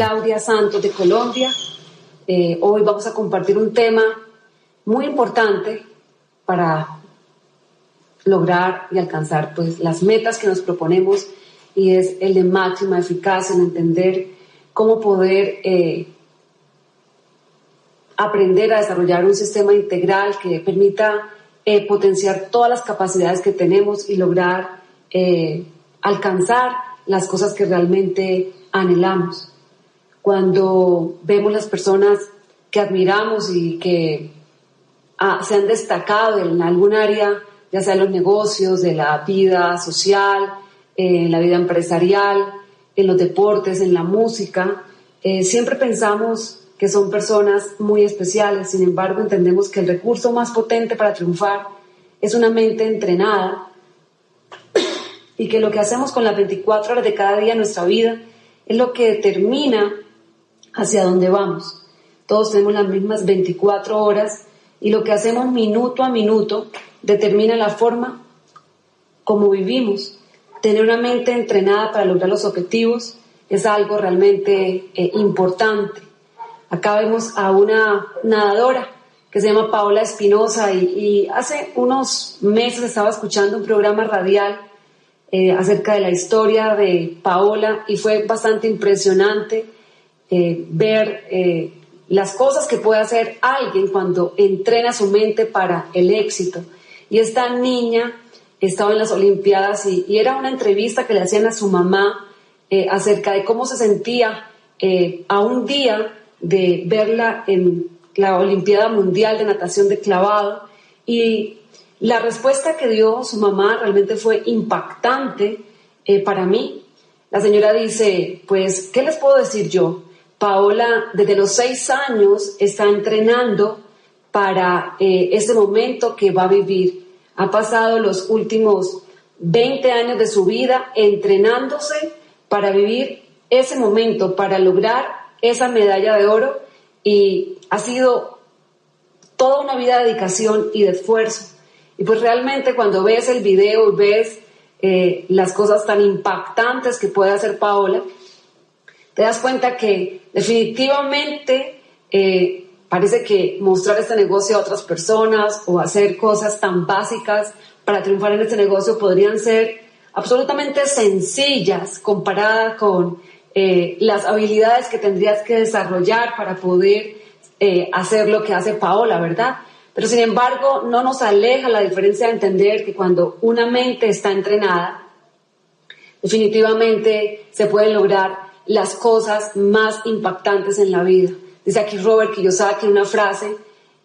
Claudia Santos de Colombia. Eh, hoy vamos a compartir un tema muy importante para lograr y alcanzar pues, las metas que nos proponemos y es el de máxima eficacia en entender cómo poder eh, aprender a desarrollar un sistema integral que permita eh, potenciar todas las capacidades que tenemos y lograr alcanzar las cosas que realmente anhelamos. Cuando vemos las personas que admiramos y que ah, se han destacado en algún área, ya sea en los negocios, de la vida social, en la vida empresarial, en los deportes, en la música, eh, siempre pensamos que son personas muy especiales, sin embargo entendemos que el recurso más potente para triunfar es una mente entrenada y que lo que hacemos con las 24 horas de cada día en nuestra vida es lo que determina hacia dónde vamos. Todos tenemos las mismas 24 horas y lo que hacemos minuto a minuto determina la forma como vivimos. Tener una mente entrenada para lograr los objetivos es algo realmente eh, importante. Acá vemos a una nadadora que se llama Paola Espinosa y, hace unos meses estaba escuchando un programa radial eh, acerca de la historia de Paola y fue bastante impresionante eh, ver eh, las cosas que puede hacer alguien cuando entrena su mente para el éxito. Y esta niña estaba en las Olimpiadas y, era una entrevista que le hacían a su mamá acerca de cómo se sentía a un día de verla en la Olimpiada Mundial de Natación de Clavado y la respuesta que dio su mamá realmente fue impactante eh, para mí. La señora dice, pues, ¿qué les puedo decir yo? Paola desde los seis años está entrenando para eh, ese momento que va a vivir. Ha pasado los últimos 20 años de su vida entrenándose para vivir ese momento, para lograr esa medalla de oro y ha sido toda una vida de dedicación y de esfuerzo. Y pues realmente cuando ves el video y ves eh, las cosas tan impactantes que puede hacer Paola, te das cuenta que definitivamente eh, parece que mostrar este negocio a otras personas o hacer cosas tan básicas para triunfar en este negocio podrían ser absolutamente sencillas comparadas con eh, las habilidades que tendrías que desarrollar para poder eh, hacer lo que hace Paola, ¿verdad? Pero sin embargo, no nos aleja la diferencia de entender que cuando una mente está entrenada, definitivamente se pueden lograr las cosas más impactantes en la vida. Dice aquí Robert Kiyosaki en una frase,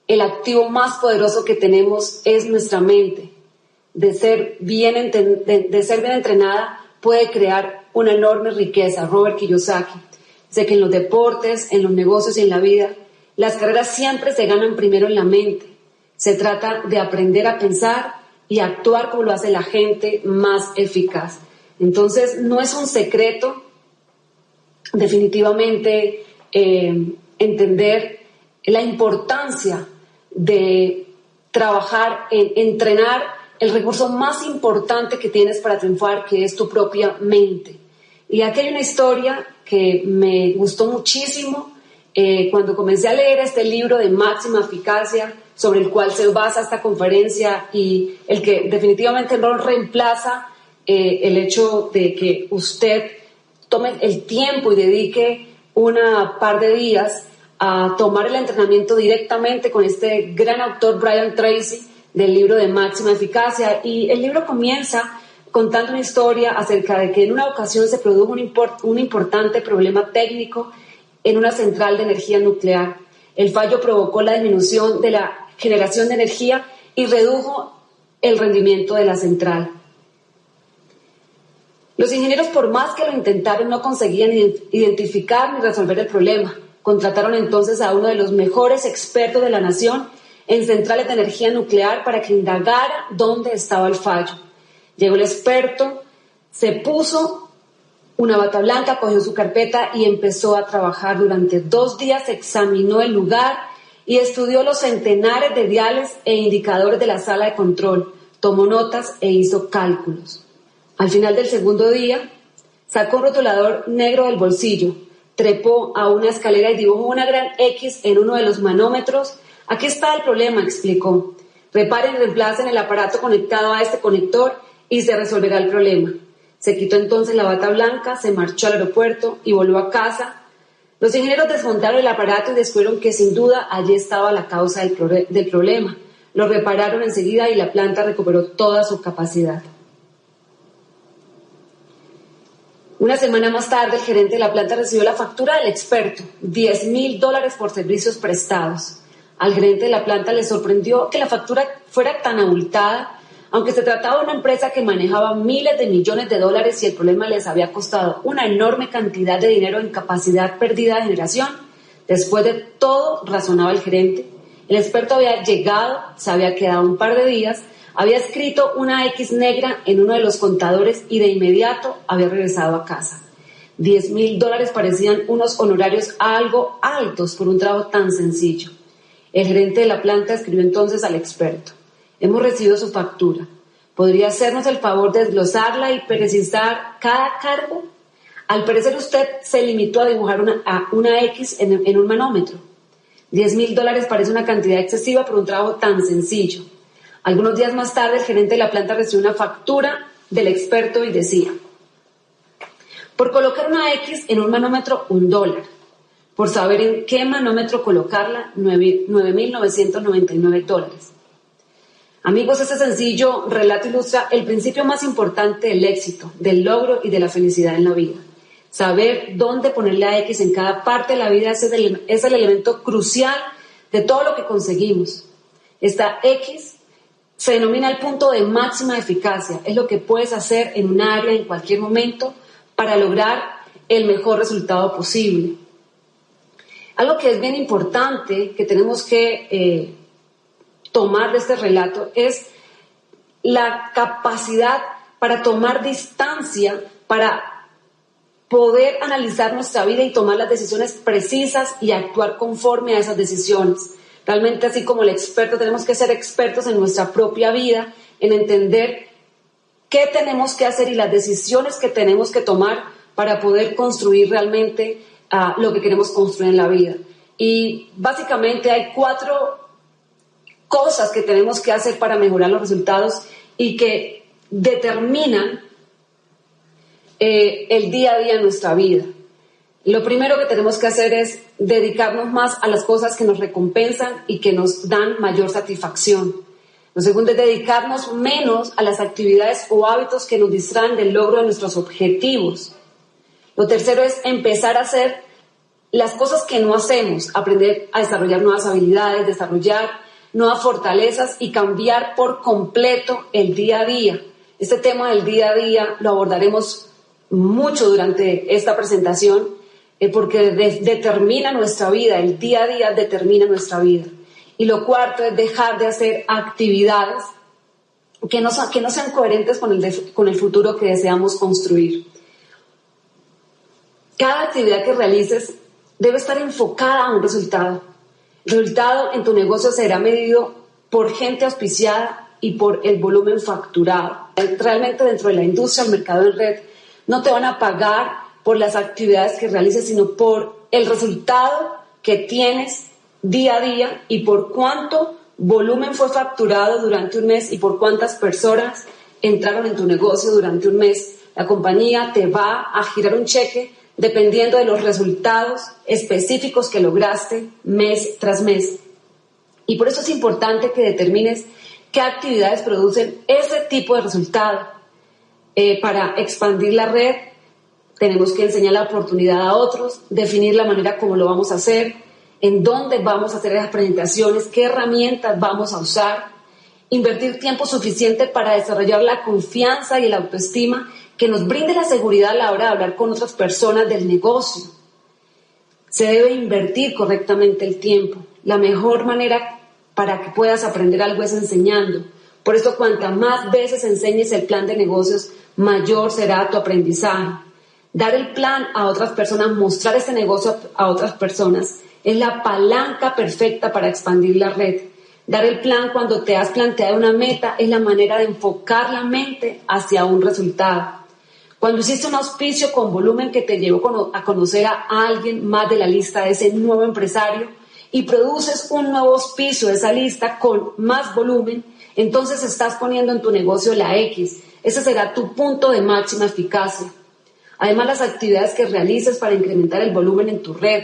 el activo más poderoso que tenemos es nuestra mente. De ser bien, de ser bien entrenada puede crear una enorme riqueza, Robert Kiyosaki. Sé que en los deportes, en los negocios y en la vida, las carreras siempre se ganan primero en la mente. Se trata de aprender a pensar y actuar como lo hace la gente más eficaz. Entonces, no es un secreto definitivamente eh, entender la importancia de trabajar en entrenar el recurso más importante que tienes para triunfar, que es tu propia mente. Y aquí hay una historia que me gustó muchísimo eh, cuando comencé a leer este libro de máxima eficacia sobre el cual se basa esta conferencia y el que definitivamente no reemplaza eh, el hecho de que usted tome el tiempo y dedique una par de días a tomar el entrenamiento directamente con este gran autor Brian Tracy del libro de máxima eficacia y el libro comienza contando una historia acerca de que en una ocasión se produjo un, un importante problema técnico en una central de energía nuclear. El fallo provocó la disminución de la generación de energía y redujo el rendimiento de la central. Los ingenieros, por más que lo intentaron, no conseguían identificar ni resolver el problema. Contrataron entonces a uno de los mejores expertos de la nación en centrales de energía nuclear para que indagara dónde estaba el fallo. Llegó el experto, se puso una bata blanca, cogió su carpeta y empezó a trabajar. Durante dos días examinó el lugar y estudió los centenares de diales e indicadores de la sala de control. Tomó notas e hizo cálculos. Al final del segundo día, sacó un rotulador negro del bolsillo, trepó a una escalera y dibujó una gran X en uno de los manómetros. Aquí está el problema, explicó. Reparen y reemplacen el aparato conectado a este conector y se resolverá el problema. Se quitó entonces la bata blanca, se marchó al aeropuerto y volvió a casa. Los ingenieros desmontaron el aparato y descubrieron que sin duda allí estaba la causa del, del problema. Lo repararon enseguida y la planta recuperó toda su capacidad. Una semana más tarde, el gerente de la planta recibió la factura del experto, 10 mil dólares por servicios prestados. Al gerente de la planta le sorprendió que la factura fuera tan abultada, aunque se trataba de una empresa que manejaba miles de millones de dólares y el problema les había costado una enorme cantidad de dinero en capacidad perdida de generación. Después de todo, razonaba el gerente, el experto había llegado, se había quedado un par de días, había escrito una X negra en uno de los contadores y de inmediato había regresado a casa. Diez mil dólares parecían unos honorarios algo altos por un trabajo tan sencillo. El gerente de la planta escribió entonces al experto. Hemos recibido su factura. ¿Podría hacernos el favor de desglosarla y precisar cada cargo? Al parecer usted se limitó a dibujar una, X en un manómetro. Diez mil dólares parece una cantidad excesiva por un trabajo tan sencillo. Algunos días más tarde, el gerente de la planta recibió una factura del experto y decía, por colocar una X en un manómetro, un dólar. Por saber en qué manómetro colocarla, 9.999 dólares. Amigos, este sencillo relato ilustra el principio más importante del éxito, del logro y de la felicidad en la vida. Saber dónde poner la X en cada parte de la vida es el, elemento crucial de todo lo que conseguimos. Esta X se denomina el punto de máxima eficacia. Es lo que puedes hacer en un área en cualquier momento para lograr el mejor resultado posible. Algo que es bien importante que tenemos que eh, tomar de este relato es la capacidad para tomar distancia, para poder analizar nuestra vida y tomar las decisiones precisas y actuar conforme a esas decisiones. Realmente así como el experto tenemos que ser expertos en nuestra propia vida, en entender qué tenemos que hacer y las decisiones que tenemos que tomar para poder construir realmente ah, lo que queremos construir en la vida. Y básicamente hay cuatro cosas que tenemos que hacer para mejorar los resultados y que determinan eh, el día a día en nuestra vida. Lo primero que tenemos que hacer es dedicarnos más a las cosas que nos recompensan y que nos dan mayor satisfacción. Lo segundo es dedicarnos menos a las actividades o hábitos que nos distraen del logro de nuestros objetivos. Lo tercero es empezar a hacer las cosas que no hacemos, aprender a desarrollar nuevas habilidades, desarrollar nuevas fortalezas y cambiar por completo el día a día. Este tema del día a día lo abordaremos mucho durante esta presentación eh, porque determina nuestra vida, el día a día determina nuestra vida. Y lo cuarto es dejar de hacer actividades que no, que no sean coherentes con el, con el futuro que deseamos construir. Cada actividad que realices debe estar enfocada a un resultado. El resultado en tu negocio será medido por gente auspiciada y por el volumen facturado. Realmente dentro de la industria, el mercado en red, no te van a pagar por las actividades que realices, sino por el resultado que tienes día a día y por cuánto volumen fue facturado durante un mes y por cuántas personas entraron en tu negocio durante un mes. La compañía te va a girar un cheque dependiendo de los resultados específicos que lograste mes tras mes. Y por eso es importante que determines qué actividades producen ese tipo de resultado eh, para expandir la red tenemos que enseñar la oportunidad a otros, definir la manera como lo vamos a hacer, en dónde vamos a hacer las presentaciones, qué herramientas vamos a usar, invertir tiempo suficiente para desarrollar la confianza y la autoestima que nos brinde la seguridad a la hora de hablar con otras personas del negocio. Se debe invertir correctamente el tiempo. La mejor manera para que puedas aprender algo es enseñando. Por eso, cuantas más veces enseñes el plan de negocios, mayor será tu aprendizaje. Dar el plan a otras personas, mostrar ese negocio a otras personas, es la palanca perfecta para expandir la red. Dar el plan cuando te has planteado una meta es la manera de enfocar la mente hacia un resultado. Cuando hiciste un auspicio con volumen que te llevó a conocer a alguien más de la lista de ese nuevo empresario y produces un nuevo auspicio de esa lista con más volumen, entonces estás poniendo en tu negocio la X. Ese será tu punto de máxima eficacia. Además, las actividades que realices para incrementar el volumen en tu red,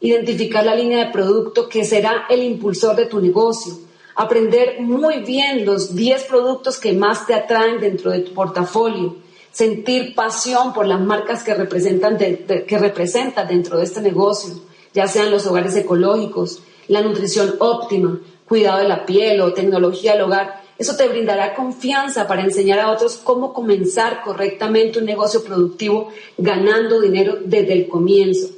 identificar la línea de producto que será el impulsor de tu negocio, aprender muy bien los 10 productos que más te atraen dentro de tu portafolio, sentir pasión por las marcas que representan, que representan dentro de este negocio, ya sean los hogares ecológicos, la nutrición óptima, cuidado de la piel o tecnología al hogar. Eso te brindará confianza para enseñar a otros cómo comenzar correctamente un negocio productivo ganando dinero desde el comienzo.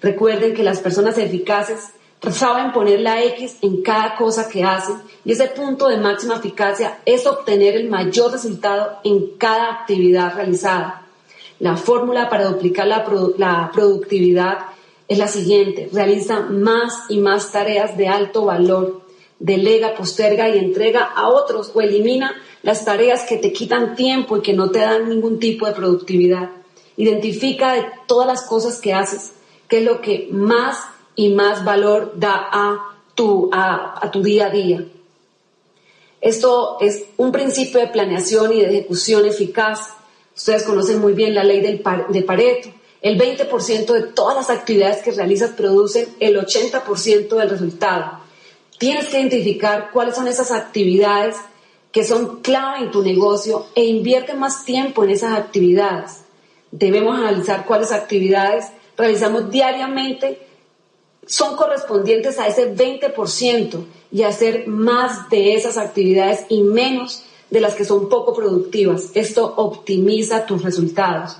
Recuerden que las personas eficaces saben poner la X en cada cosa que hacen y ese punto de máxima eficacia es obtener el mayor resultado en cada actividad realizada. La fórmula para duplicar la, productividad es la siguiente. Realiza más y más tareas de alto valor. Delega, posterga y entrega a otros o elimina las tareas que te quitan tiempo y que no te dan ningún tipo de productividad. Identifica de todas las cosas que haces qué es lo que más y más valor da a tu, a, tu día a día. Esto es un principio de planeación y de ejecución eficaz. Ustedes conocen muy bien la ley del de Pareto. El 20% de todas las actividades que realizas producen el 80% del resultado. Tienes que identificar cuáles son esas actividades que son clave en tu negocio e invierte más tiempo en esas actividades. Debemos analizar cuáles actividades realizamos diariamente son correspondientes a ese 20% y hacer más de esas actividades y menos de las que son poco productivas. Esto optimiza tus resultados.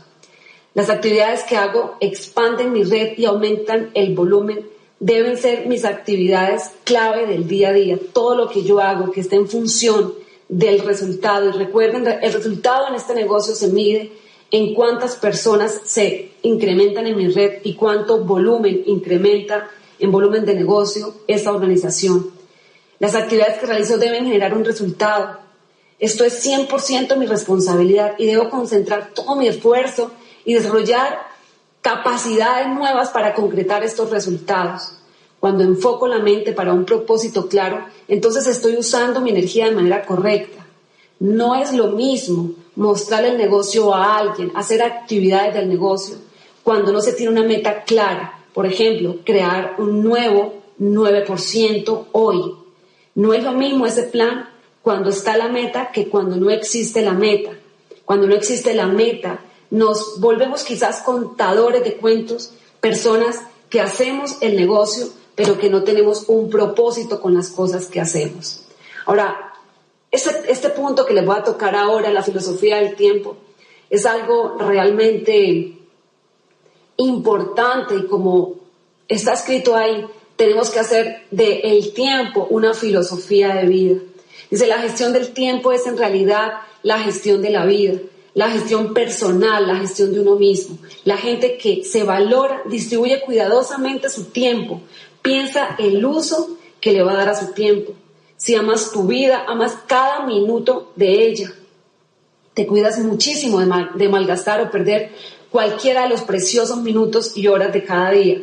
Las actividades que hago expanden mi red y aumentan el volumen. Deben ser mis actividades clave del día a día. Todo lo que yo hago que esté en función del resultado. Y recuerden, el resultado en este negocio se mide en cuántas personas se incrementan en mi red y cuánto volumen incrementa en volumen de negocio esta organización. Las actividades que realizo deben generar un resultado. Esto es 100% mi responsabilidad y debo concentrar todo mi esfuerzo y desarrollar capacidades nuevas para concretar estos resultados. Cuando enfoco la mente para un propósito claro, entonces estoy usando mi energía de manera correcta. No es lo mismo mostrar el negocio a alguien, hacer actividades del negocio, cuando no se tiene una meta clara. Por ejemplo, crear un nuevo 9% hoy. No es lo mismo ese plan cuando está la meta que cuando no existe la meta. Cuando no existe la meta, nos volvemos quizás contadores de cuentos, personas que hacemos el negocio, pero que no tenemos un propósito con las cosas que hacemos. Ahora, este, este, punto que les voy a tocar ahora, la filosofía del tiempo, es algo realmente importante y como está escrito ahí, tenemos que hacer del el tiempo una filosofía de vida. Dice, la gestión del tiempo es en realidad la gestión de la vida, la gestión personal, la gestión de uno mismo. La gente que se valora, distribuye cuidadosamente su tiempo, piensa el uso que le va a dar a su tiempo si amas tu vida, amas cada minuto de ella. Te cuidas muchísimo de, malgastar o perder cualquiera de los preciosos minutos y horas de cada día.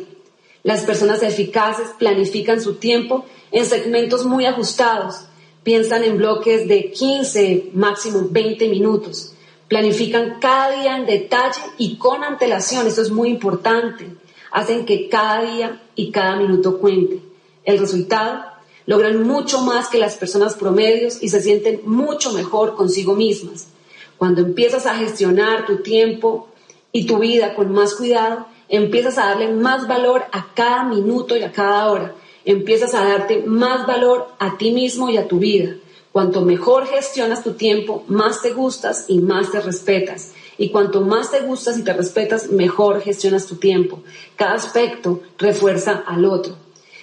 Las personas eficaces planifican su tiempo en segmentos muy ajustados. Piensan en bloques de 15, máximo 20 minutos. Planifican cada día en detalle y con antelación. Eso es muy importante. Hacen que cada día y cada minuto cuente. El resultado logran mucho más que las personas promedios y se sienten mucho mejor consigo mismas. Cuando empiezas a gestionar tu tiempo y tu vida con más cuidado, empiezas a darle más valor a cada minuto y a cada hora. Empiezas a darte más valor a ti mismo y a tu vida. Cuanto mejor gestionas tu tiempo, más te gustas y más te respetas. Y cuanto más te gustas y te respetas, mejor gestionas tu tiempo. Cada aspecto refuerza al otro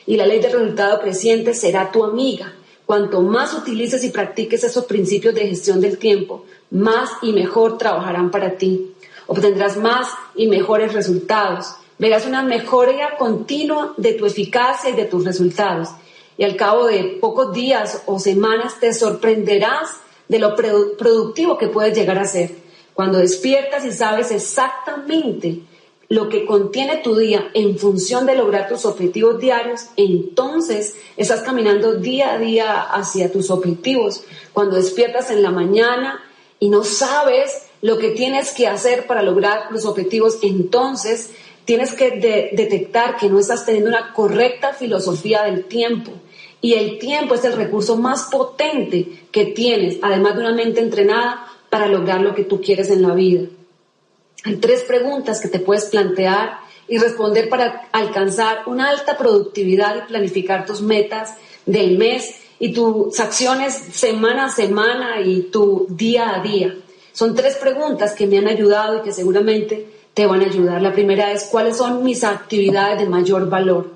y la ley del resultado creciente será tu amiga. Cuanto más utilices y practiques esos principios de gestión del tiempo, más y mejor trabajarán para ti. Obtendrás más y mejores resultados. Verás una mejoría continua de tu eficacia y de tus resultados. Y al cabo de pocos días o semanas te sorprenderás de lo productivo que puedes llegar a ser. Cuando despiertas y sabes exactamente lo que contiene tu día en función de lograr tus objetivos diarios, entonces estás caminando día a día hacia tus objetivos. Cuando despiertas en la mañana y no sabes lo que tienes que hacer para lograr los objetivos, entonces tienes que detectar que no estás teniendo una correcta filosofía del tiempo. Y el tiempo es el recurso más potente que tienes, además de una mente entrenada, para lograr lo que tú quieres en la vida. Hay tres preguntas que te puedes plantear y responder para alcanzar una alta productividad y planificar tus metas del mes y tus acciones semana a semana y tu día a día. Son tres preguntas que me han ayudado y que seguramente te van a ayudar. La primera es cuáles son mis actividades de mayor valor.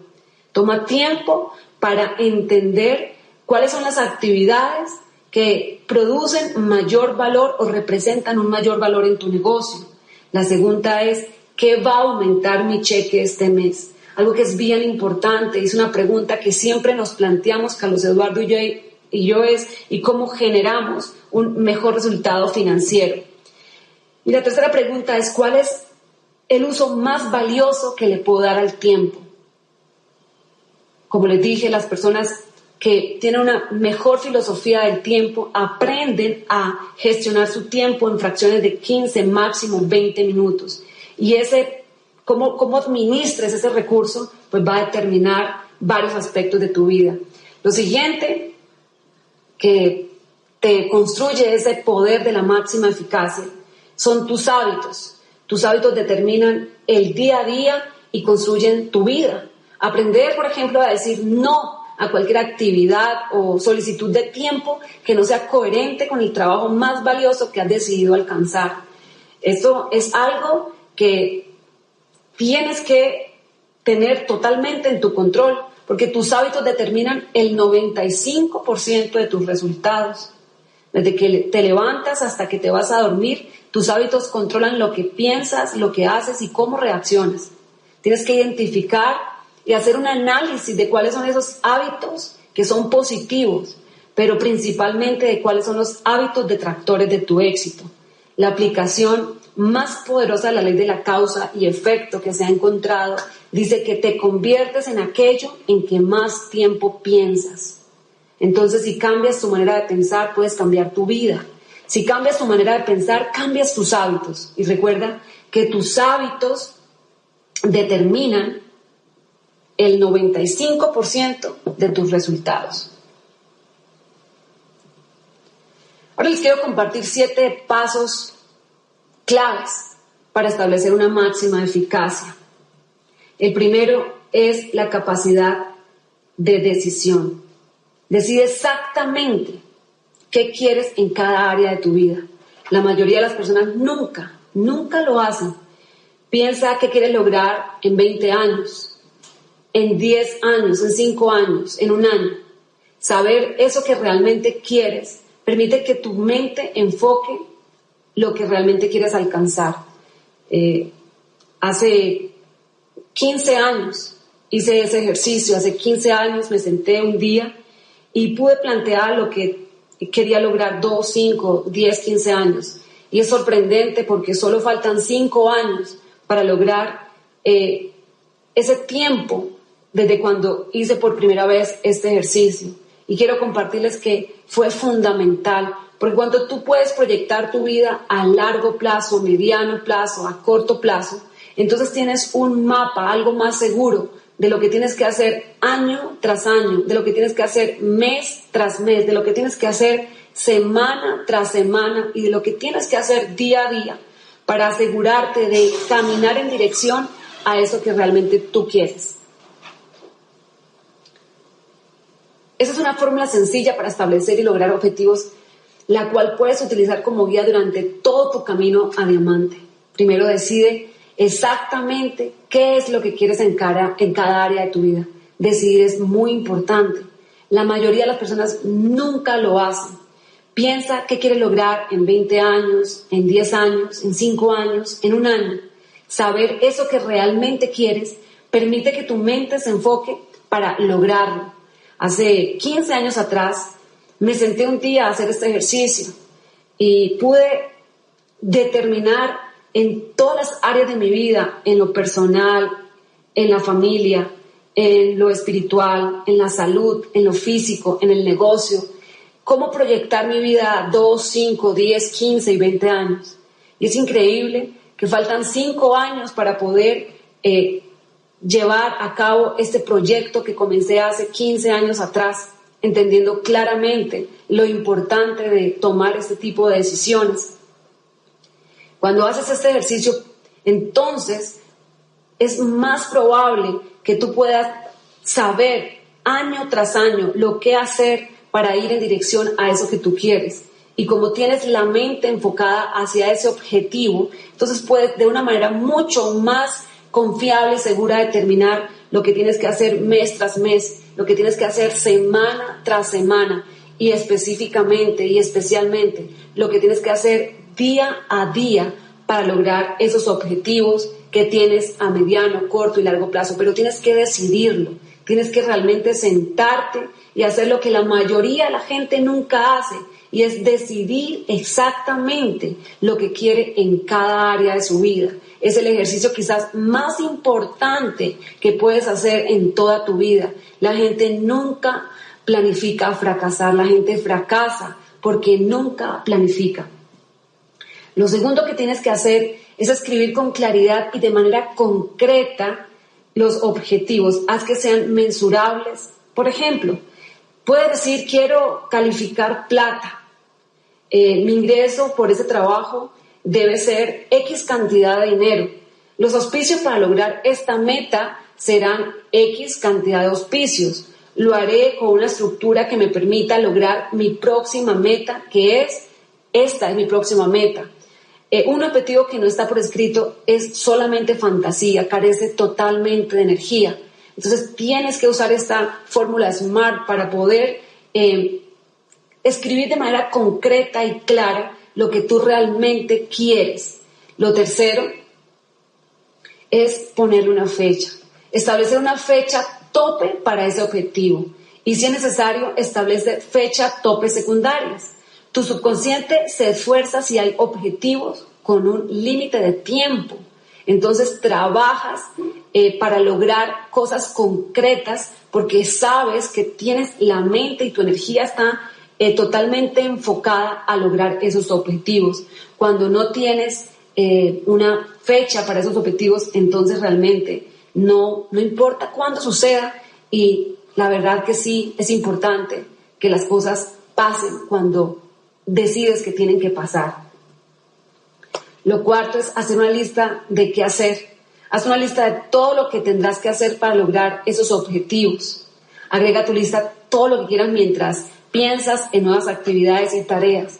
Toma tiempo para entender cuáles son las actividades que producen mayor valor o representan un mayor valor en tu negocio. La segunda es, ¿qué va a aumentar mi cheque este mes? Algo que es bien importante, es una pregunta que siempre nos planteamos, Carlos Eduardo y yo, y es, ¿y cómo generamos un mejor resultado financiero? Y la tercera pregunta es, ¿cuál es el uso más valioso que le puedo dar al tiempo? Como les dije, las personas que tienen una mejor filosofía del tiempo aprenden a gestionar su tiempo en fracciones de 15, máximo 20 minutos. Y ese, cómo, cómo administres ese recurso, pues va a determinar varios aspectos de tu vida. Lo siguiente que te construye ese poder de la máxima eficacia son tus hábitos. Tus hábitos determinan el día a día y construyen tu vida. Aprender, por ejemplo, a decir no a cualquier actividad o solicitud de tiempo que no sea coherente con el trabajo más valioso que has decidido alcanzar. Esto es algo que tienes que tener totalmente en tu control, porque tus hábitos determinan el 95% de tus resultados. Desde que te levantas hasta que te vas a dormir, tus hábitos controlan lo que piensas, lo que haces y cómo reaccionas. Tienes que identificar y hacer un análisis de cuáles son esos hábitos que son positivos, pero principalmente de cuáles son los hábitos detractores de tu éxito. La aplicación más poderosa de la ley de la causa y efecto que se ha encontrado dice que te conviertes en aquello en que más tiempo piensas. Entonces, si cambias tu manera de pensar, puedes cambiar tu vida. Si cambias tu manera de pensar, cambias tus hábitos. Y recuerda que tus hábitos determinan el 95% de tus resultados. Ahora les quiero compartir siete pasos claves para establecer una máxima eficacia. El primero es la capacidad de decisión. Decide exactamente qué quieres en cada área de tu vida. La mayoría de las personas nunca, nunca lo hacen. Piensa qué quieres lograr en 20 años, en 10 años, en 5 años, en un año. Saber eso que realmente quieres permite que tu mente enfoque lo que realmente quieres alcanzar. Eh, hace 15 años hice ese ejercicio, hace 15 años me senté un día y pude plantear lo que quería lograr 2, 5, 10, 15 años. Y es sorprendente porque solo faltan 5 años para lograr eh, ese tiempo desde cuando hice por primera vez este ejercicio. Y quiero compartirles que fue fundamental, porque cuando tú puedes proyectar tu vida a largo plazo, mediano plazo, a corto plazo, entonces tienes un mapa, algo más seguro de lo que tienes que hacer año tras año, de lo que tienes que hacer mes tras mes, de lo que tienes que hacer semana tras semana y de lo que tienes que hacer día a día para asegurarte de caminar en dirección a eso que realmente tú quieres. Esa es una fórmula sencilla para establecer y lograr objetivos, la cual puedes utilizar como guía durante todo tu camino a diamante. Primero decide exactamente qué es lo que quieres en cada, en cada área de tu vida. Decidir es muy importante. La mayoría de las personas nunca lo hacen. Piensa qué quieres lograr en 20 años, en 10 años, en 5 años, en un año. Saber eso que realmente quieres permite que tu mente se enfoque para lograrlo. Hace 15 años atrás me senté un día a hacer este ejercicio y pude determinar en todas las áreas de mi vida, en lo personal, en la familia, en lo espiritual, en la salud, en lo físico, en el negocio, cómo proyectar mi vida a 2, 5, 10, 15 y 20 años. Y es increíble que faltan 5 años para poder eh, llevar a cabo este proyecto que comencé hace 15 años atrás, entendiendo claramente lo importante de tomar este tipo de decisiones. Cuando haces este ejercicio, entonces es más probable que tú puedas saber año tras año lo que hacer para ir en dirección a eso que tú quieres. Y como tienes la mente enfocada hacia ese objetivo, entonces puedes de una manera mucho más confiable y segura determinar lo que tienes que hacer mes tras mes, lo que tienes que hacer semana tras semana y específicamente y especialmente lo que tienes que hacer día a día para lograr esos objetivos que tienes a mediano, corto y largo plazo, pero tienes que decidirlo, tienes que realmente sentarte y hacer lo que la mayoría de la gente nunca hace, y es decidir exactamente lo que quiere en cada área de su vida. Es el ejercicio quizás más importante que puedes hacer en toda tu vida. La gente nunca planifica fracasar, la gente fracasa porque nunca planifica. Lo segundo que tienes que hacer es escribir con claridad y de manera concreta los objetivos. Haz que sean mensurables. Por ejemplo, puedes decir quiero calificar plata. Eh, mi ingreso por ese trabajo debe ser X cantidad de dinero. Los auspicios para lograr esta meta serán X cantidad de auspicios. Lo haré con una estructura que me permita lograr mi próxima meta, que es, esta es mi próxima meta. Eh, un objetivo que no está por escrito es solamente fantasía, carece totalmente de energía. Entonces tienes que usar esta fórmula SMART para poder eh, escribir de manera concreta y clara lo que tú realmente quieres. Lo tercero es ponerle una fecha, establecer una fecha tope para ese objetivo y si es necesario establece fecha tope secundarias. Tu subconsciente se esfuerza si hay objetivos con un límite de tiempo. Entonces trabajas eh, para lograr cosas concretas porque sabes que tienes la mente y tu energía está eh, totalmente enfocada a lograr esos objetivos. Cuando no tienes eh, una fecha para esos objetivos, entonces realmente no, no importa cuándo suceda y la verdad que sí es importante que las cosas pasen cuando decides que tienen que pasar. Lo cuarto es hacer una lista de qué hacer. Haz una lista de todo lo que tendrás que hacer para lograr esos objetivos. Agrega a tu lista todo lo que quieras mientras piensas en nuevas actividades y tareas.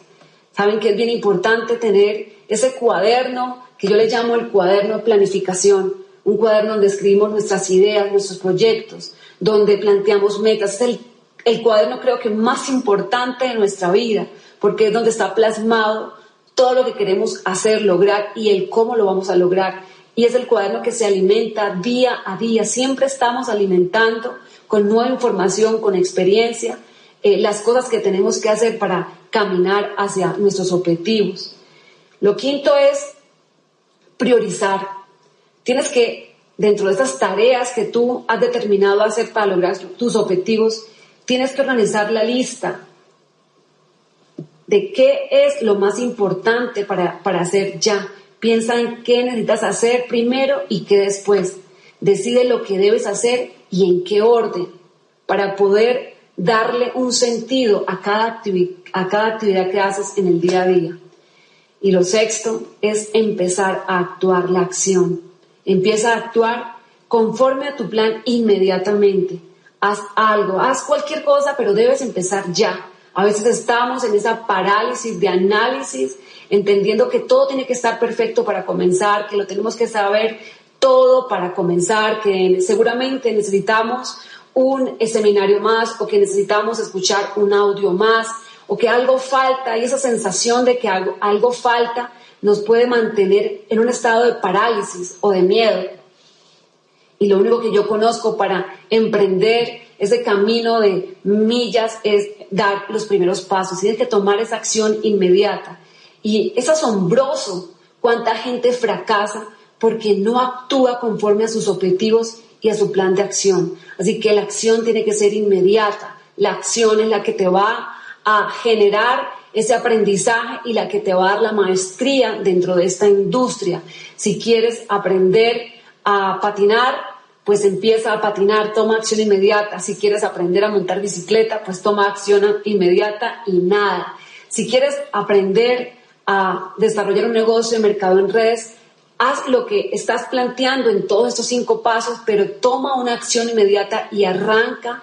Saben que es bien importante tener ese cuaderno que yo le llamo el cuaderno de planificación, un cuaderno donde escribimos nuestras ideas, nuestros proyectos, donde planteamos metas. El cuaderno creo que más importante de nuestra vida, porque es donde está plasmado todo lo que queremos hacer, lograr y el cómo lo vamos a lograr. Y es el cuaderno que se alimenta día a día. Siempre estamos alimentando con nueva información, con experiencia, eh, las cosas que tenemos que hacer para caminar hacia nuestros objetivos. Lo quinto es priorizar. Tienes que, dentro de estas tareas que tú has determinado hacer para lograr tus objetivos, tienes que organizar la lista de qué es lo más importante para, para hacer ya. Piensa en qué necesitas hacer primero y qué después. Decide lo que debes hacer y en qué orden para poder darle un sentido a cada, a cada actividad que haces en el día a día. Y lo sexto es empezar a actuar la acción. Empieza a actuar conforme a tu plan inmediatamente. Haz algo, haz cualquier cosa, pero debes empezar ya. A veces estamos en esa parálisis de análisis, entendiendo que todo tiene que estar perfecto para comenzar, que lo tenemos que saber todo para comenzar, que seguramente necesitamos un seminario más o que necesitamos escuchar un audio más o que algo falta y esa sensación de que algo, falta nos puede mantener en un estado de parálisis o de miedo. Y lo único que yo conozco para emprender ese camino de millas es dar los primeros pasos. Tienes que tomar esa acción inmediata. Y es asombroso cuánta gente fracasa porque no actúa conforme a sus objetivos y a su plan de acción. Así que la acción tiene que ser inmediata. La acción es la que te va a generar ese aprendizaje y la que te va a dar la maestría dentro de esta industria. Si quieres aprender a patinar, pues empieza a patinar, toma acción inmediata. Si quieres aprender a montar bicicleta, pues toma acción inmediata y nada. Si quieres aprender a desarrollar un negocio de mercado en redes, haz lo que estás planteando en todos estos cinco pasos, pero toma una acción inmediata y arranca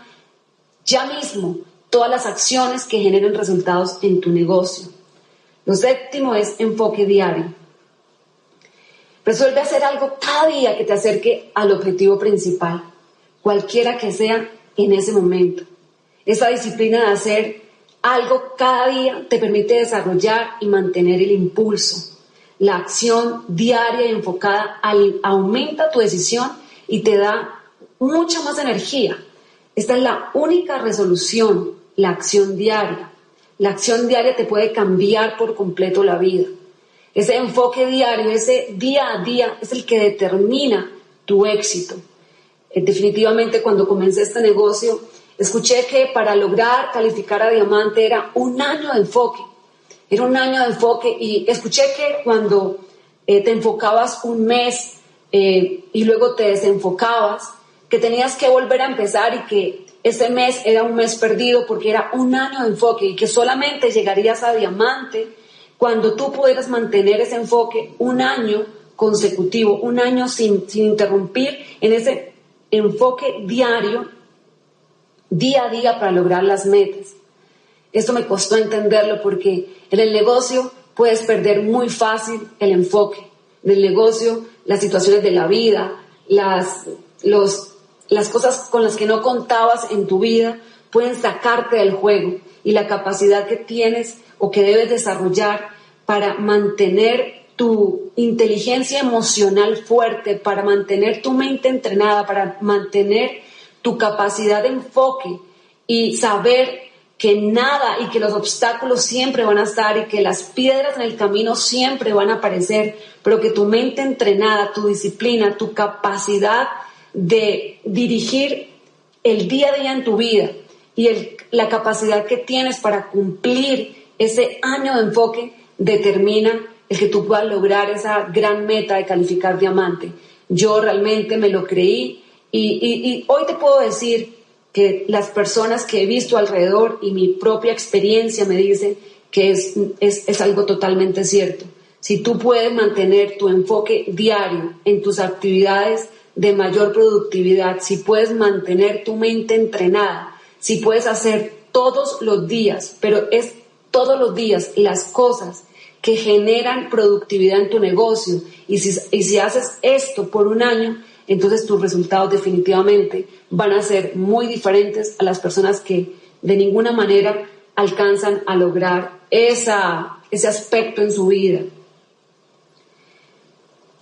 ya mismo todas las acciones que generen resultados en tu negocio. Lo séptimo es enfoque diario. Resuelve hacer algo cada día que te acerque al objetivo principal, cualquiera que sea en ese momento. Esa disciplina de hacer algo cada día te permite desarrollar y mantener el impulso. La acción diaria y enfocada aumenta tu decisión y te da mucha más energía. Esta es la única resolución, la acción diaria. La acción diaria te puede cambiar por completo la vida. Ese enfoque diario, ese día a día es el que determina tu éxito. Eh, definitivamente cuando comencé este negocio, escuché que para lograr calificar a diamante era un año de enfoque. Era un año de enfoque y escuché que cuando eh, te enfocabas un mes eh, y luego te desenfocabas, que tenías que volver a empezar y que ese mes era un mes perdido porque era un año de enfoque y que solamente llegarías a diamante cuando tú pudieras mantener ese enfoque un año consecutivo, un año sin, sin interrumpir en ese enfoque diario, día a día para lograr las metas. Esto me costó entenderlo porque en el negocio puedes perder muy fácil el enfoque. En el negocio, las situaciones de la vida, las, los, las cosas con las que no contabas en tu vida pueden sacarte del juego y la capacidad que tienes o que debes desarrollar para mantener tu inteligencia emocional fuerte, para mantener tu mente entrenada, para mantener tu capacidad de enfoque y saber que nada y que los obstáculos siempre van a estar y que las piedras en el camino siempre van a aparecer, pero que tu mente entrenada, tu disciplina, tu capacidad de dirigir el día a día en tu vida y la capacidad que tienes para cumplir ese año de enfoque determina el que tú puedas lograr esa gran meta de calificar diamante. Yo realmente me lo creí y, hoy te puedo decir que las personas que he visto alrededor y mi propia experiencia me dicen que es, es algo totalmente cierto. Si tú puedes mantener tu enfoque diario en tus actividades de mayor productividad, si puedes mantener tu mente entrenada, si puedes hacer todos los días, pero es todos los días las cosas que generan productividad en tu negocio. Y si, si haces esto por un año, entonces tus resultados definitivamente van a ser muy diferentes a las personas que de ninguna manera alcanzan a lograr esa, ese aspecto en su vida.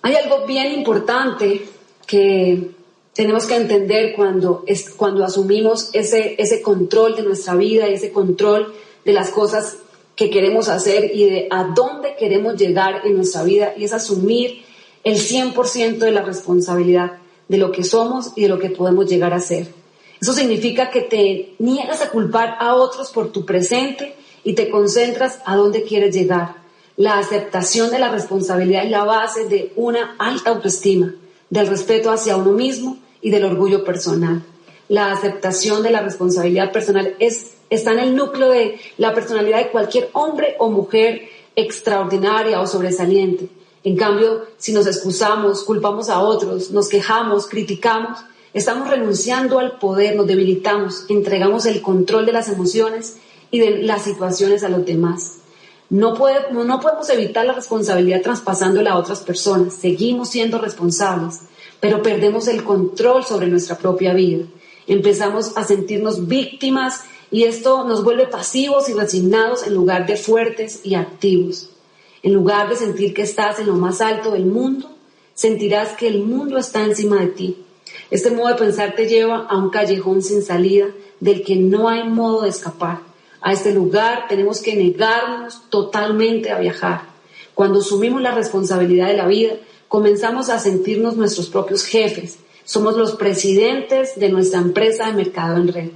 Hay algo bien importante que tenemos que entender cuando, es, cuando asumimos ese, ese control de nuestra vida, ese control de las cosas que queremos hacer y de a dónde queremos llegar en nuestra vida y es asumir el 100% de la responsabilidad de lo que somos y de lo que podemos llegar a ser. Eso significa que te niegas a culpar a otros por tu presente y te concentras a dónde quieres llegar. La aceptación de la responsabilidad es la base de una alta autoestima, del respeto hacia uno mismo y del orgullo personal. La aceptación de la responsabilidad personal es está en el núcleo de la personalidad de cualquier hombre o mujer extraordinaria o sobresaliente. En cambio, si nos excusamos, culpamos a otros, nos quejamos, criticamos, estamos renunciando al poder, nos debilitamos, entregamos el control de las emociones y de las situaciones a los demás. No, no podemos evitar la responsabilidad traspasándola a otras personas, seguimos siendo responsables, pero perdemos el control sobre nuestra propia vida. Empezamos a sentirnos víctimas y esto nos vuelve pasivos y resignados en lugar de fuertes y activos. En lugar de sentir que estás en lo más alto del mundo, sentirás que el mundo está encima de ti. Este modo de pensar te lleva a un callejón sin salida del que no hay modo de escapar. A este lugar tenemos que negarnos totalmente a viajar. Cuando asumimos la responsabilidad de la vida, comenzamos a sentirnos nuestros propios jefes. Somos los presidentes de nuestra empresa de mercado en red.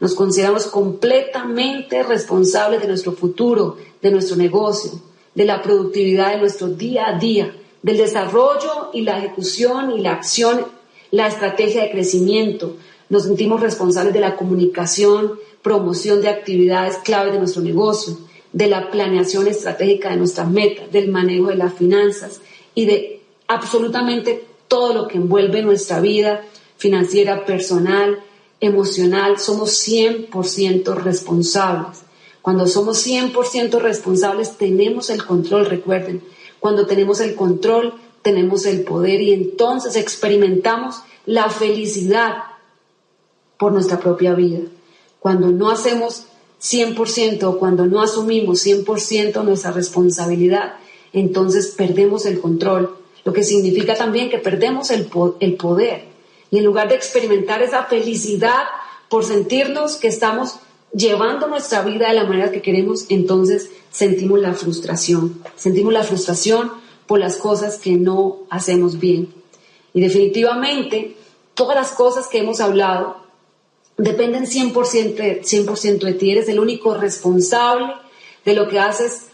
Nos consideramos completamente responsables de nuestro futuro, de nuestro negocio, de la productividad de nuestro día a día, del desarrollo y la ejecución y la acción, la estrategia de crecimiento. Nos sentimos responsables de la comunicación, promoción de actividades clave de nuestro negocio, de la planeación estratégica de nuestras metas, del manejo de las finanzas y de absolutamente todo lo que envuelve nuestra vida financiera, personal, emocional, somos 100% responsables. Cuando somos 100% responsables, tenemos el control, recuerden. Cuando tenemos el control, tenemos el poder y entonces experimentamos la felicidad por nuestra propia vida. Cuando no hacemos 100%, cuando no asumimos 100% nuestra responsabilidad, entonces perdemos el control, lo que significa también que perdemos el, el poder. Y en lugar de experimentar esa felicidad por sentirnos que estamos llevando nuestra vida de la manera que queremos, entonces sentimos la frustración. Sentimos la frustración por las cosas que no hacemos bien. Y definitivamente, todas las cosas que hemos hablado dependen 100%, 100 de ti. Eres el único responsable de lo que haces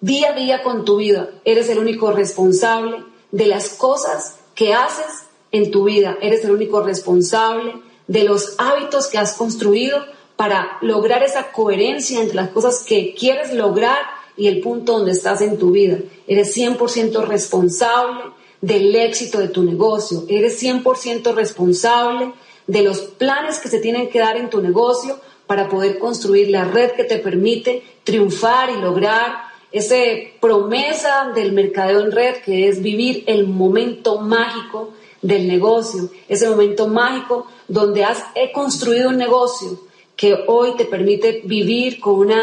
día a día con tu vida. Eres el único responsable de las cosas que haces en tu vida. Eres el único responsable de los hábitos que has construido para lograr esa coherencia entre las cosas que quieres lograr y el punto donde estás en tu vida. Eres 100% responsable del éxito de tu negocio. Eres 100% responsable de los planes que se tienen que dar en tu negocio para poder construir la red que te permite triunfar y lograr esa promesa del mercadeo en red que es vivir el momento mágico del negocio, ese momento mágico donde has construido un negocio que hoy te permite vivir con, una,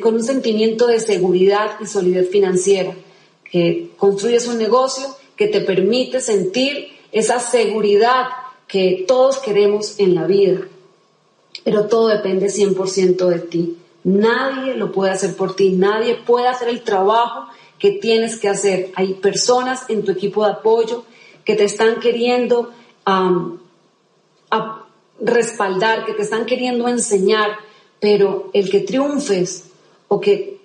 con un sentimiento de seguridad y solidez financiera, que construyes un negocio que te permite sentir esa seguridad que todos queremos en la vida. Pero todo depende 100% de ti. Nadie lo puede hacer por ti, nadie puede hacer el trabajo que tienes que hacer. Hay personas en tu equipo de apoyo que te están queriendo respaldar, que te están queriendo enseñar, pero el que triunfes o que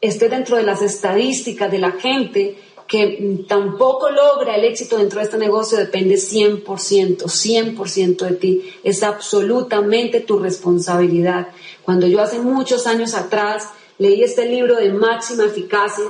esté dentro de las estadísticas de la gente que tampoco logra el éxito dentro de este negocio depende 100%, 100% de ti. Es absolutamente tu responsabilidad. Cuando yo hace muchos años atrás leí este libro de máxima eficacia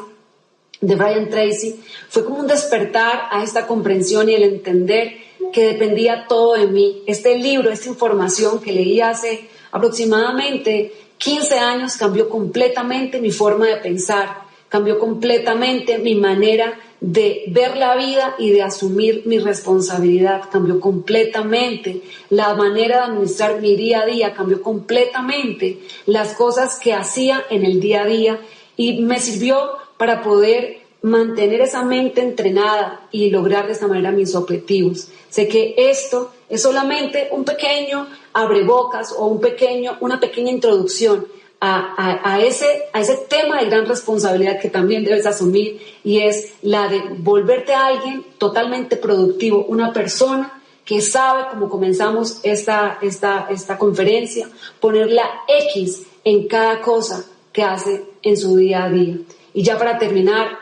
de Brian Tracy, fue como un despertar a esta comprensión y el entender que dependía todo de mí. Este libro, esta información que leí hace aproximadamente 15 años cambió completamente mi forma de pensar, cambió completamente mi manera de ver la vida y de asumir mi responsabilidad, cambió completamente la manera de administrar mi día a día, cambió completamente las cosas que hacía en el día a día. Y me sirvió para poder mantener esa mente entrenada y lograr de esta manera mis objetivos. Sé que esto es solamente un pequeño abrebocas o un pequeño, una pequeña introducción a, ese, a ese tema de gran responsabilidad que también debes asumir y es la de volverte a alguien totalmente productivo, una persona que sabe, como comenzamos esta, esta, esta conferencia, poner la X en cada cosa que hace en su día a día. Y ya para terminar,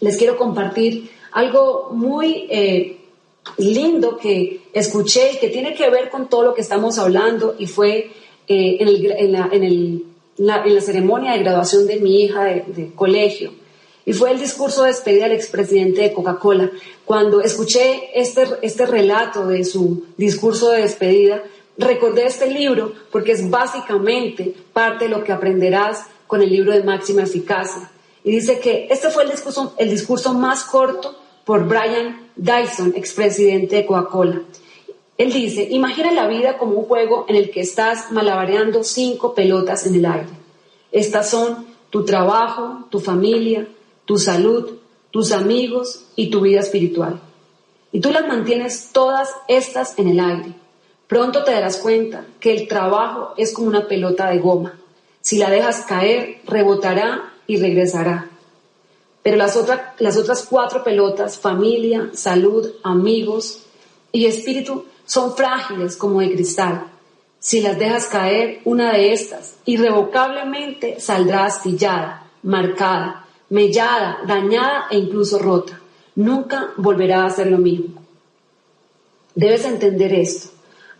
les quiero compartir algo muy eh, lindo que escuché y que tiene que ver con todo lo que estamos hablando y fue eh, en, el, en, la, ceremonia de graduación de mi hija de, de colegio. Y fue el discurso de despedida del expresidente de Coca-Cola. Cuando escuché este, este relato de su discurso de despedida, recordé este libro porque es básicamente parte de lo que aprenderás con el libro de máxima eficacia. Y dice que este fue el discurso, el discurso más corto por Brian Dyson, expresidente de Coca-Cola. Él dice, imagina la vida como un juego en el que estás malabareando cinco pelotas en el aire. Estas son tu trabajo, tu familia, tu salud, tus amigos y tu vida espiritual. Y tú las mantienes todas estas en el aire. Pronto te darás cuenta que el trabajo es como una pelota de goma. Si la dejas caer, rebotará y regresará. Pero las, las otras cuatro pelotas, familia, salud, amigos y espíritu, son frágiles como de cristal. Si las dejas caer, una de estas irrevocablemente saldrá astillada, marcada, mellada, dañada e incluso rota. Nunca volverá a ser lo mismo. Debes entender esto,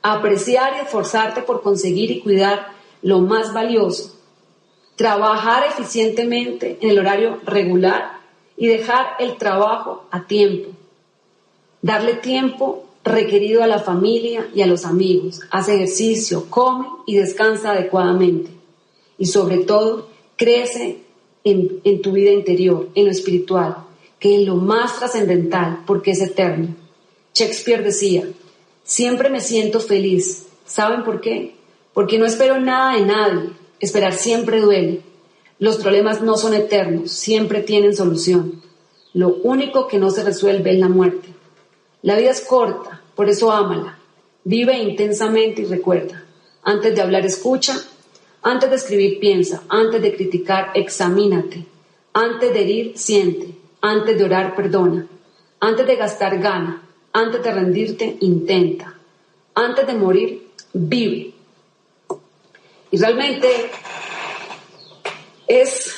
apreciar y esforzarte por conseguir y cuidar lo más valioso, trabajar eficientemente en el horario regular y dejar el trabajo a tiempo, darle tiempo requerido a la familia y a los amigos, haz ejercicio, come y descansa adecuadamente y sobre todo crece en, en tu vida interior, en lo espiritual, que es lo más trascendental porque es eterno. Shakespeare decía, siempre me siento feliz. ¿Saben por qué? Porque no espero nada de nadie. Esperar siempre duele. Los problemas no son eternos, siempre tienen solución. Lo único que no se resuelve es la muerte. La vida es corta, por eso ámala. Vive intensamente y recuerda. Antes de hablar, escucha. Antes de escribir, piensa. Antes de criticar, examínate. Antes de herir, siente. Antes de orar, perdona. Antes de gastar, gana. Antes de rendirte, intenta. Antes de morir, vive. Y realmente es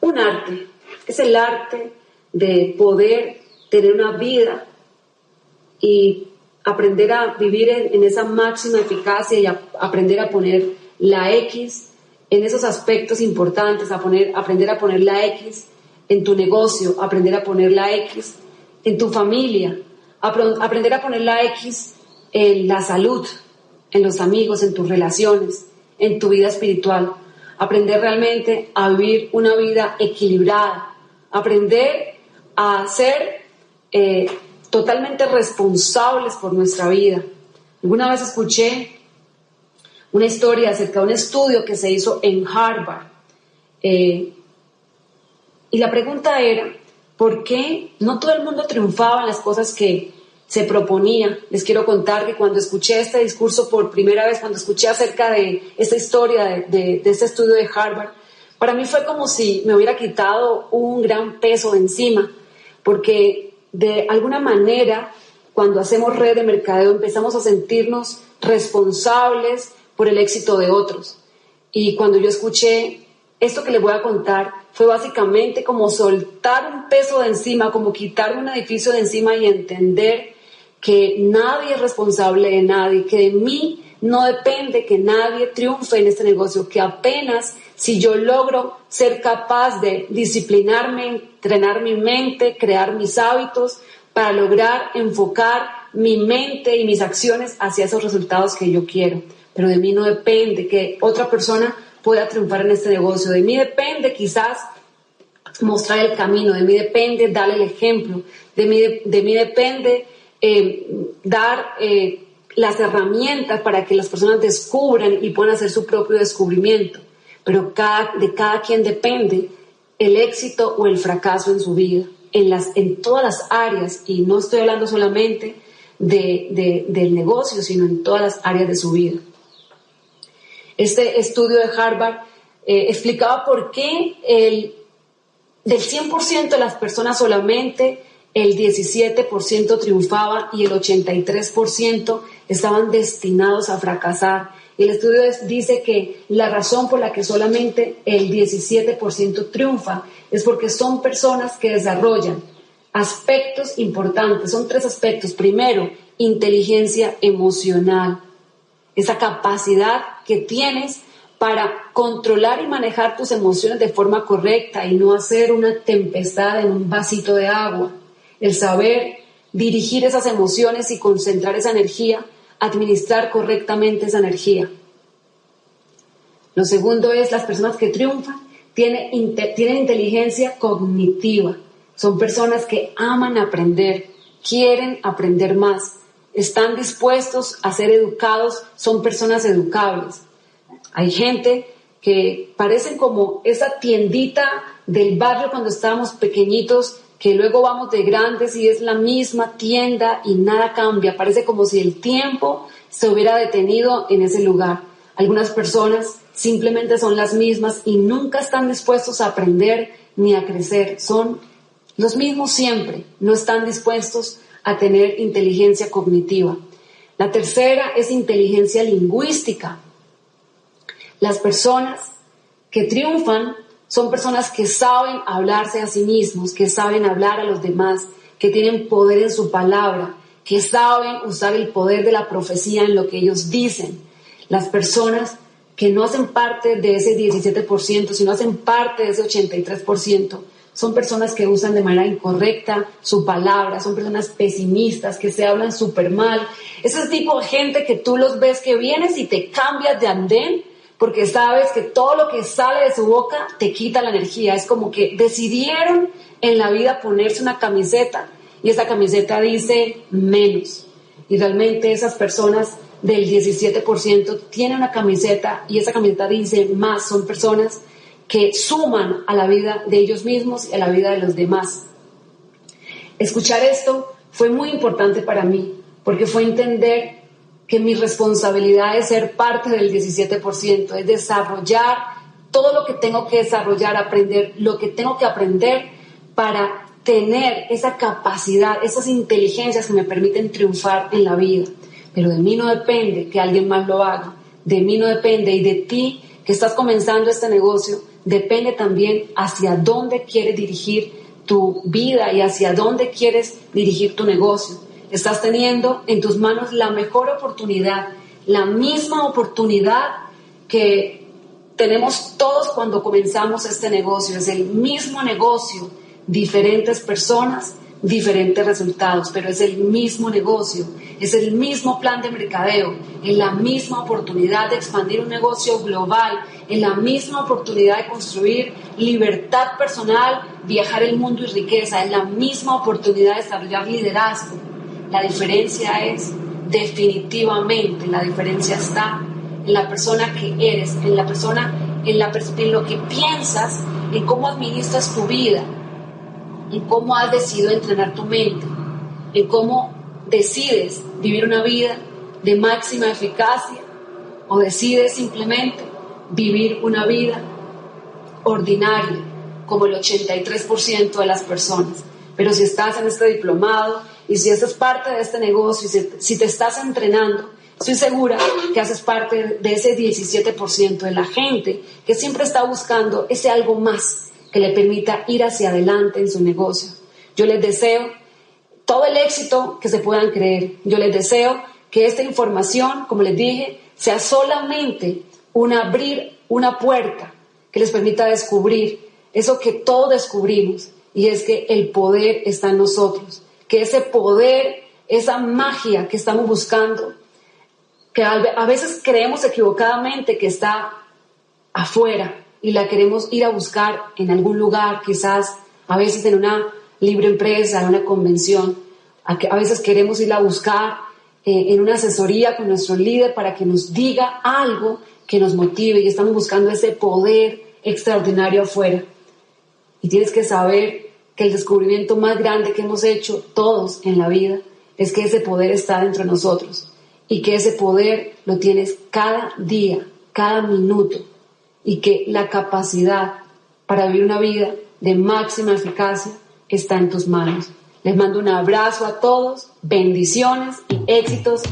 un arte, es el arte de poder tener una vida y aprender a vivir en, esa máxima eficacia y aprender a poner la X en esos aspectos importantes, a poner, aprender a poner la X en tu negocio, aprender a poner la X en tu familia, aprender a poner la X en la salud, en los amigos, en tus relaciones, en tu vida espiritual, aprender realmente a vivir una vida equilibrada, aprender a ser eh, totalmente responsables por nuestra vida. Alguna vez escuché una historia acerca de un estudio que se hizo en Harvard. Eh, y la pregunta era, ¿por qué no todo el mundo triunfaba en las cosas que se proponía? Les quiero contar que cuando escuché este discurso por primera vez, cuando escuché acerca de esta historia, de, de este estudio de Harvard, para mí fue como si me hubiera quitado un gran peso de encima, porque de alguna manera, cuando hacemos red de mercadeo, empezamos a sentirnos responsables por el éxito de otros. Y cuando yo escuché esto que les voy a contar, fue básicamente como soltar un peso de encima, como quitar un edificio de encima y entender que nadie es responsable de nadie, que de mí no depende que nadie triunfe en este negocio, que apenas si yo logro ser capaz de disciplinarme, entrenar mi mente, crear mis hábitos para lograr enfocar mi mente y mis acciones hacia esos resultados que yo quiero. Pero de mí no depende que otra persona pueda triunfar en este negocio. De mí depende quizás mostrar el camino, de mí depende darle el ejemplo, de mí, de, mí depende eh, dar eh, las herramientas para que las personas descubran y puedan hacer su propio descubrimiento. Pero de cada quien depende el éxito o el fracaso en su vida, en, las, en todas las áreas, y no estoy hablando solamente de, del negocio, sino en todas las áreas de su vida. Este estudio de Harvard eh, explicaba por qué el, del 100% de las personas solamente el 17% triunfaba y el 83% estaban destinados a fracasar. El estudio dice que la razón por la que solamente el 17% triunfa es porque son personas que desarrollan aspectos importantes. Son tres aspectos. Primero, inteligencia emocional esa capacidad que tienes para controlar y manejar tus emociones de forma correcta y no hacer una tempestad en un vasito de agua. El saber dirigir esas emociones y concentrar esa energía, administrar correctamente esa energía. Lo segundo es las personas que triunfan tienen, tienen inteligencia cognitiva. Son personas que aman aprender, quieren aprender más están dispuestos a ser educados, son personas educables. Hay gente que parecen como esa tiendita del barrio cuando estábamos pequeñitos, que luego vamos de grandes y es la misma tienda y nada cambia. Parece como si el tiempo se hubiera detenido en ese lugar. Algunas personas simplemente son las mismas y nunca están dispuestos a aprender ni a crecer. Son los mismos siempre, no están dispuestos a tener inteligencia cognitiva. La tercera es inteligencia lingüística. Las personas que triunfan son personas que saben hablarse a sí mismos, que saben hablar a los demás, que tienen poder en su palabra, que saben usar el poder de la profecía en lo que ellos dicen. Las personas que no hacen parte de ese 17%, sino hacen parte de ese 83%, son personas que usan de manera incorrecta su palabra, son personas pesimistas que se hablan súper mal. Ese tipo de gente que tú los ves que vienes y te cambias de andén porque sabes que todo lo que sale de su boca te quita la energía. Es como que decidieron en la vida ponerse una camiseta y esa camiseta dice menos. Y realmente esas personas del 17% tienen una camiseta y esa camiseta dice más. Son personas que suman a la vida de ellos mismos y a la vida de los demás. Escuchar esto fue muy importante para mí porque fue entender que mi responsabilidad es ser parte del 17%, es desarrollar todo lo que tengo que desarrollar, aprender lo que tengo que aprender para tener esa capacidad, esas inteligencias que me permiten triunfar en la vida. Pero de mí no depende que alguien más lo haga, de mí no depende y de ti que estás comenzando este negocio, depende también hacia dónde quieres dirigir tu vida y hacia dónde quieres dirigir tu negocio. Estás teniendo en tus manos la mejor oportunidad, la misma oportunidad que tenemos todos cuando comenzamos este negocio. Es el mismo negocio, diferentes personas, diferentes resultados, pero es el mismo negocio, es el mismo plan de mercadeo, es la misma oportunidad de expandir un negocio global, es la misma oportunidad de construir libertad personal, viajar el mundo y riqueza, es la misma oportunidad de desarrollar liderazgo. La diferencia es definitivamente, la diferencia está en la persona que eres, en la persona, en, la, en lo que piensas, en cómo administras tu vida, en cómo has decidido entrenar tu mente, en cómo decides vivir una vida de máxima eficacia o decides simplemente vivir una vida ordinaria como el 83% de las personas. Pero si estás en este diplomado y si estás parte de este negocio, si te estás entrenando, estoy segura que haces parte de ese 17% de la gente que siempre está buscando ese algo más que le permita ir hacia adelante en su negocio. Yo les deseo todo el éxito que se puedan creer. Yo les deseo que esta información, como les dije, sea solamente un abrir una puerta que les permita descubrir eso que todos descubrimos, y es que el poder está en nosotros, que ese poder, esa magia que estamos buscando, que a veces creemos equivocadamente que está afuera, y la queremos ir a buscar en algún lugar, quizás a veces en una libre empresa, en una convención, a, veces queremos ir a buscar eh, en una asesoría con nuestro líder para que nos diga algo que nos motive y estamos buscando ese poder extraordinario afuera. Y tienes que saber que el descubrimiento más grande que hemos hecho todos en la vida es que ese poder está dentro de nosotros y que ese poder lo tienes cada día, cada minuto y que la capacidad para vivir una vida de máxima eficacia está en tus manos. Les mando un abrazo a todos, bendiciones y éxitos